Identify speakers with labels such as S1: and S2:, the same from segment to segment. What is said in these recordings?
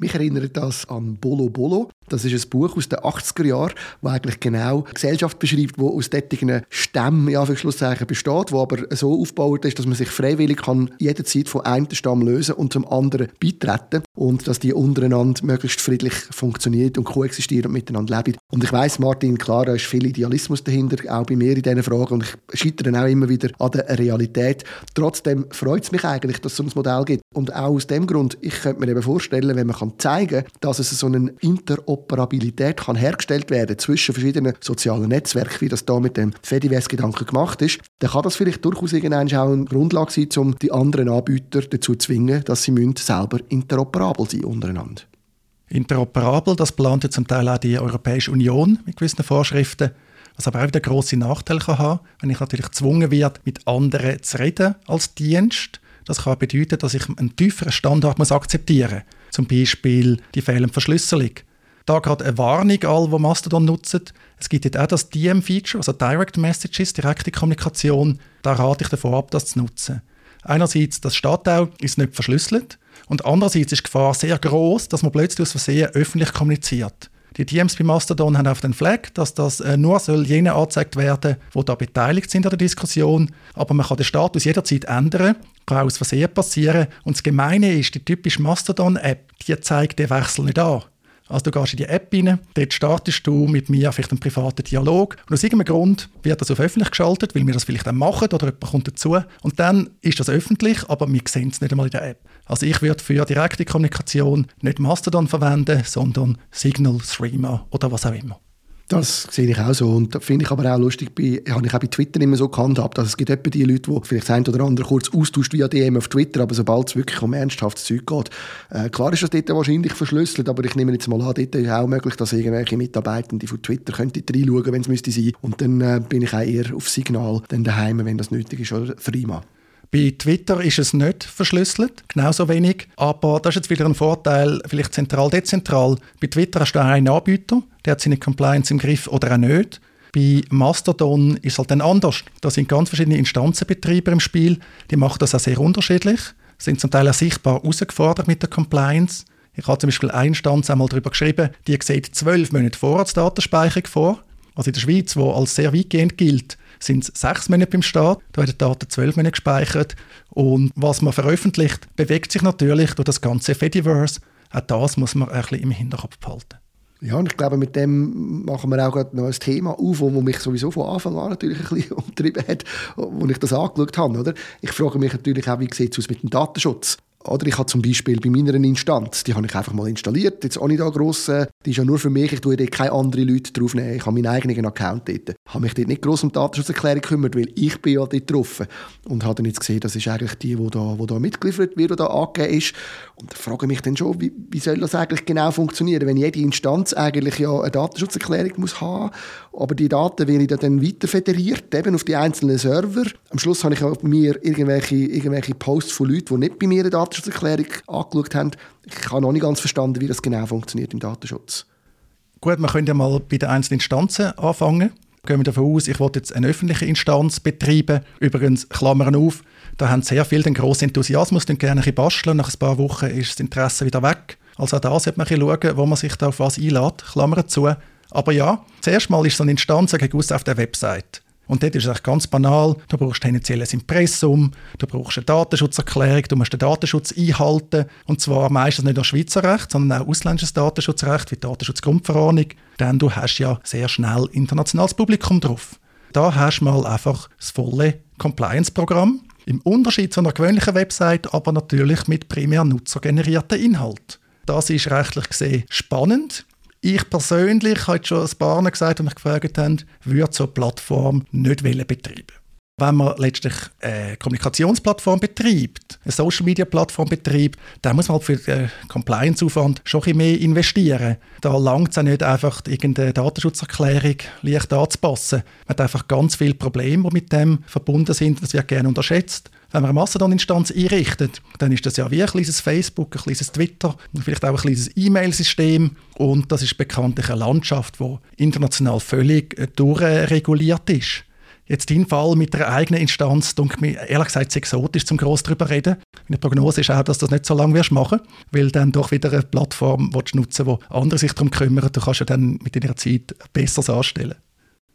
S1: Mich erinnert das an Bolo Bolo. Das ist ein Buch aus den 80er Jahren, das eigentlich genau die Gesellschaft beschreibt, die aus solchen Stämmen ja, für Schlusszeichen besteht, wo aber so aufgebaut ist, dass man sich freiwillig kann jederzeit von einem Stamm lösen und zum anderen beitreten und dass die untereinander möglichst friedlich funktioniert und koexistieren und miteinander leben. Und ich weiß, Martin, klar, da ist viel Idealismus dahinter, auch bei mir in diesen Fragen und ich scheitere auch immer wieder an der Realität. Trotzdem freut es mich eigentlich, dass es so ein Modell gibt. Und auch aus dem Grund, ich könnte mir eben vorstellen, wenn man zeigen kann, dass es so eine Interoperabilität kann hergestellt werden zwischen verschiedenen sozialen Netzwerken, wie das da mit dem Fediverse-Gedanken gemacht ist, dann kann das vielleicht durchaus irgendwann auch eine Grundlage sein, um die anderen Anbieter dazu zu zwingen, dass sie selber interoperabel sein untereinander.
S2: Interoperabel, das plant ja zum Teil auch die Europäische Union mit gewissen Vorschriften. Was aber auch wieder grosse Nachteile kann haben, wenn ich natürlich gezwungen werde, mit anderen zu reden als Dienst. Das kann bedeuten, dass ich einen tieferen Standard muss akzeptieren muss. Zum Beispiel die fehlende Verschlüsselung. Da gerade eine Warnung all, die Mastodon nutzen. Es gibt jetzt auch das DM-Feature, also Direct Messages, direkte Kommunikation. Da rate ich davon ab, das zu nutzen. Einerseits, das auch, ist nicht verschlüsselt. Und andererseits ist die Gefahr sehr groß, dass man plötzlich aus Versehen öffentlich kommuniziert. Die DMs bei Mastodon haben auf den Flag, dass das äh, nur soll jenen angezeigt werden, die da beteiligt sind an der Diskussion. Aber man kann den Status jederzeit ändern, kann auch aus Versehen passieren. Und das Gemeine ist, die typische Mastodon-App, die zeigt den Wechsel nicht an. Also du gehst in die App rein, dort startest du mit mir vielleicht einen privaten Dialog und aus irgendeinem Grund wird das auf öffentlich geschaltet, weil wir das vielleicht dann machen oder jemand kommt dazu und dann ist das öffentlich, aber wir sehen es nicht einmal in der App. Also ich würde für direkte Kommunikation nicht Mastodon verwenden, sondern Signal, Streamer oder was auch immer.
S1: Das sehe ich auch so. Und da finde ich aber auch lustig, bei, habe ich auch bei Twitter immer so gehandhabt, dass es gibt etwa die Leute, die vielleicht ein oder andere kurz austauscht via DM auf Twitter, aber sobald es wirklich um ernsthaftes Zeug geht, äh, klar ist das dort wahrscheinlich verschlüsselt, aber ich nehme jetzt mal an, dort ist auch möglich, dass irgendwelche Mitarbeitende von Twitter könnten reinschauen, wenn es müsste sein. Und dann äh, bin ich auch eher auf Signal dann daheim, wenn das nötig ist, oder Threema.
S2: Bei Twitter ist es nicht verschlüsselt, genauso wenig. Aber das ist jetzt wieder ein Vorteil, vielleicht zentral-dezentral. Bei Twitter hast du einen Anbieter, der hat seine Compliance im Griff oder auch nicht. Bei Mastodon ist es halt dann anders. Da sind ganz verschiedene Instanzenbetreiber im Spiel. Die machen das auch sehr unterschiedlich, sind zum Teil auch sichtbar herausgefordert mit der Compliance. Ich habe zum Beispiel eine Instanz einmal darüber geschrieben, die sieht zwölf Monate Vorratsdatenspeicherung vor. Also in der Schweiz, wo als sehr weitgehend gilt, sind es sechs Monate beim Start, da werden Daten zwölf Monate gespeichert. Und was man veröffentlicht, bewegt sich natürlich durch das ganze Fediverse. Auch das muss man ein bisschen im Hinterkopf behalten.
S1: Ja, und ich glaube, mit dem machen wir auch noch ein Thema auf, das mich sowieso von Anfang an natürlich ein bisschen umtrieben hat, als ich das angeschaut habe. Oder? Ich frage mich natürlich auch, wie sieht es aus mit dem Datenschutz? Oder ich habe zum Beispiel bei meiner Instanz, die habe ich einfach mal installiert, jetzt auch nicht da gross, die ist ja nur für mich, ich tue dort keine anderen Leute draufnehmen, ich habe meinen eigenen Account dort. Habe mich dort nicht gross um die Datenschutzerklärung gekümmert, weil ich bin ja dort drauf. Und habe dann jetzt gesehen, das ist eigentlich die, die da, die da mitgeliefert wird, die da angegeben ist. Und ich frage mich dann schon, wie, wie soll das eigentlich genau funktionieren, wenn jede Instanz eigentlich ja eine Datenschutzerklärung muss haben, aber die Daten werden dann weiter federiert, eben auf die einzelnen Server. Am Schluss habe ich auch mir irgendwelche, irgendwelche Posts von Leuten, die nicht bei mir eine Datenschutzerklärung angeschaut haben. Ich habe noch nicht ganz verstanden, wie das genau funktioniert im Datenschutz.
S2: Gut, wir können ja mal bei den einzelnen Instanzen anfangen. Gehen wir davon aus, ich wollte jetzt eine öffentliche Instanz betreiben. Übrigens, Klammern auf, da haben sehr viele den grossen Enthusiasmus, die gerne ein basteln. Nach ein paar Wochen ist das Interesse wieder weg. Also auch da sollte man schauen, wo man sich da auf was einlädt. Klammern zu. Aber ja, zuerst mal ist so eine Instanz auf der Website. Und dort ist es ganz banal. Du brauchst tendenziell ein Impressum, du brauchst eine Datenschutzerklärung, du musst den Datenschutz einhalten. Und zwar meistens nicht nur Schweizer Recht, sondern auch ausländisches Datenschutzrecht, wie die Datenschutzgrundverordnung. Denn du hast ja sehr schnell internationales Publikum drauf. Da hast du mal einfach das volle Compliance-Programm. Im Unterschied zu einer gewöhnlichen Website, aber natürlich mit primär nutzergenerierten Inhalt. Das ist rechtlich gesehen spannend. Ich persönlich, habe schon ein paar gesagt, die mich gefragt haben, würde so eine Plattform nicht betreiben wenn man letztlich eine Kommunikationsplattform betreibt, eine Social-Media-Plattform betreibt, dann muss man halt für den Compliance-Aufwand schon ein mehr investieren. Da langt es ja nicht einfach, irgendeine Datenschutzerklärung leicht anzupassen. Man hat einfach ganz viele Probleme, die mit dem verbunden sind. Das wird gerne unterschätzt. Wenn man eine Mastodon-Instanz einrichtet, dann ist das ja wie ein kleines Facebook, ein kleines Twitter, vielleicht auch ein kleines E-Mail-System. Und das ist bekanntlich eine Landschaft, die international völlig durchreguliert ist. Jetzt dein Fall mit einer eigenen Instanz, denke mir ehrlich gesagt exotisch, zum gross darüber reden. Meine Prognose ist auch, dass du das nicht so lange wirst machen, weil dann doch wieder eine Plattform willst nutzen, wo andere sich darum kümmern. Du kannst ja dann mit deiner Zeit Besseres anstellen.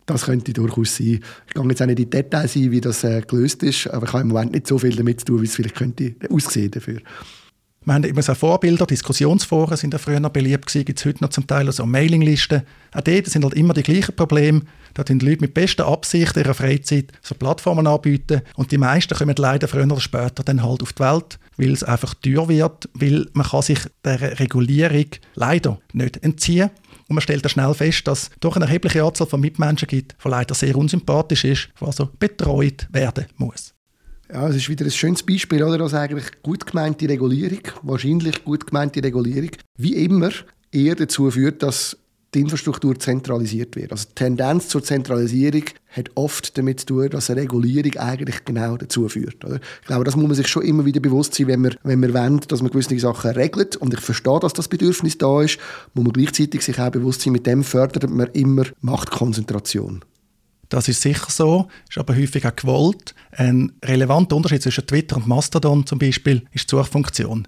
S1: Das könnte durchaus sein. Ich gehe jetzt auch nicht in die Details ein, wie das äh, gelöst ist, aber ich habe im Moment nicht so viel damit zu tun, wie es vielleicht könnte aussehen dafür.
S2: Wir haben immer so Vorbilder, Diskussionsforen sind ja früher noch beliebt gewesen, gibt es heute noch zum Teil so Mailinglisten. Auch dort sind halt immer die gleichen Probleme. Da tun die Leute mit bester Absicht ihrer Freizeit so Plattformen anbieten und die meisten kommen leider früher oder später dann halt auf die Welt, weil es einfach teuer wird, weil man kann sich der Regulierung leider nicht entziehen und man stellt dann schnell fest, dass es doch eine erhebliche Anzahl von Mitmenschen gibt, die leider sehr unsympathisch ist, die also betreut werden muss.
S1: Ja, es ist wieder ein schönes Beispiel, oder? dass eigentlich gut gemeinte Regulierung, wahrscheinlich gut gemeinte Regulierung, wie immer eher dazu führt, dass die Infrastruktur zentralisiert wird. Also die Tendenz zur Zentralisierung hat oft damit zu tun, dass eine Regulierung eigentlich genau dazu führt. Oder? Ich glaube, das muss man sich schon immer wieder bewusst sein, wenn man, wenn man wollen, dass man gewisse Sachen regelt. Und ich verstehe, dass das Bedürfnis da ist, muss man gleichzeitig sich auch bewusst sein, mit dem fördert man immer Machtkonzentration.
S2: Das ist sicher so, ist aber häufig auch gewollt. Ein relevanter Unterschied zwischen Twitter und Mastodon zum Beispiel ist die Suchfunktion.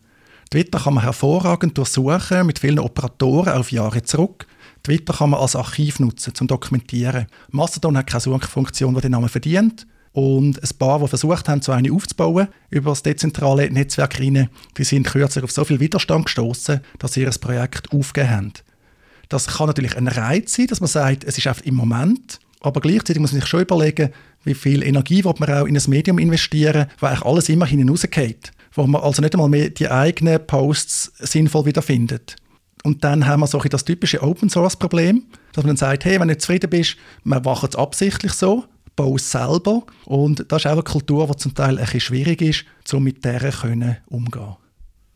S2: Twitter kann man hervorragend durchsuchen mit vielen Operatoren auf Jahre zurück. Twitter kann man als Archiv nutzen, zum Dokumentieren. Mastodon hat keine Suchfunktion, die den Namen verdient. Und ein paar, die versucht haben, so eine aufzubauen über das dezentrale Netzwerk rein, die sind kürzlich auf so viel Widerstand gestoßen, dass sie ihr Projekt aufgegeben haben. Das kann natürlich ein Reiz sein, dass man sagt, es ist einfach im Moment aber gleichzeitig muss man sich schon überlegen, wie viel Energie man auch in ein Medium investieren, wo eigentlich alles immer hinausgeht. Wo man also nicht einmal mehr die eigenen Posts sinnvoll wiederfindet. Und dann haben wir so das typische Open-Source-Problem, dass man dann sagt, hey, wenn du zufrieden bist, wir machen es absichtlich so, bauen es selber. Und das ist auch eine Kultur, die zum Teil ein bisschen schwierig ist, um mit der umzugehen.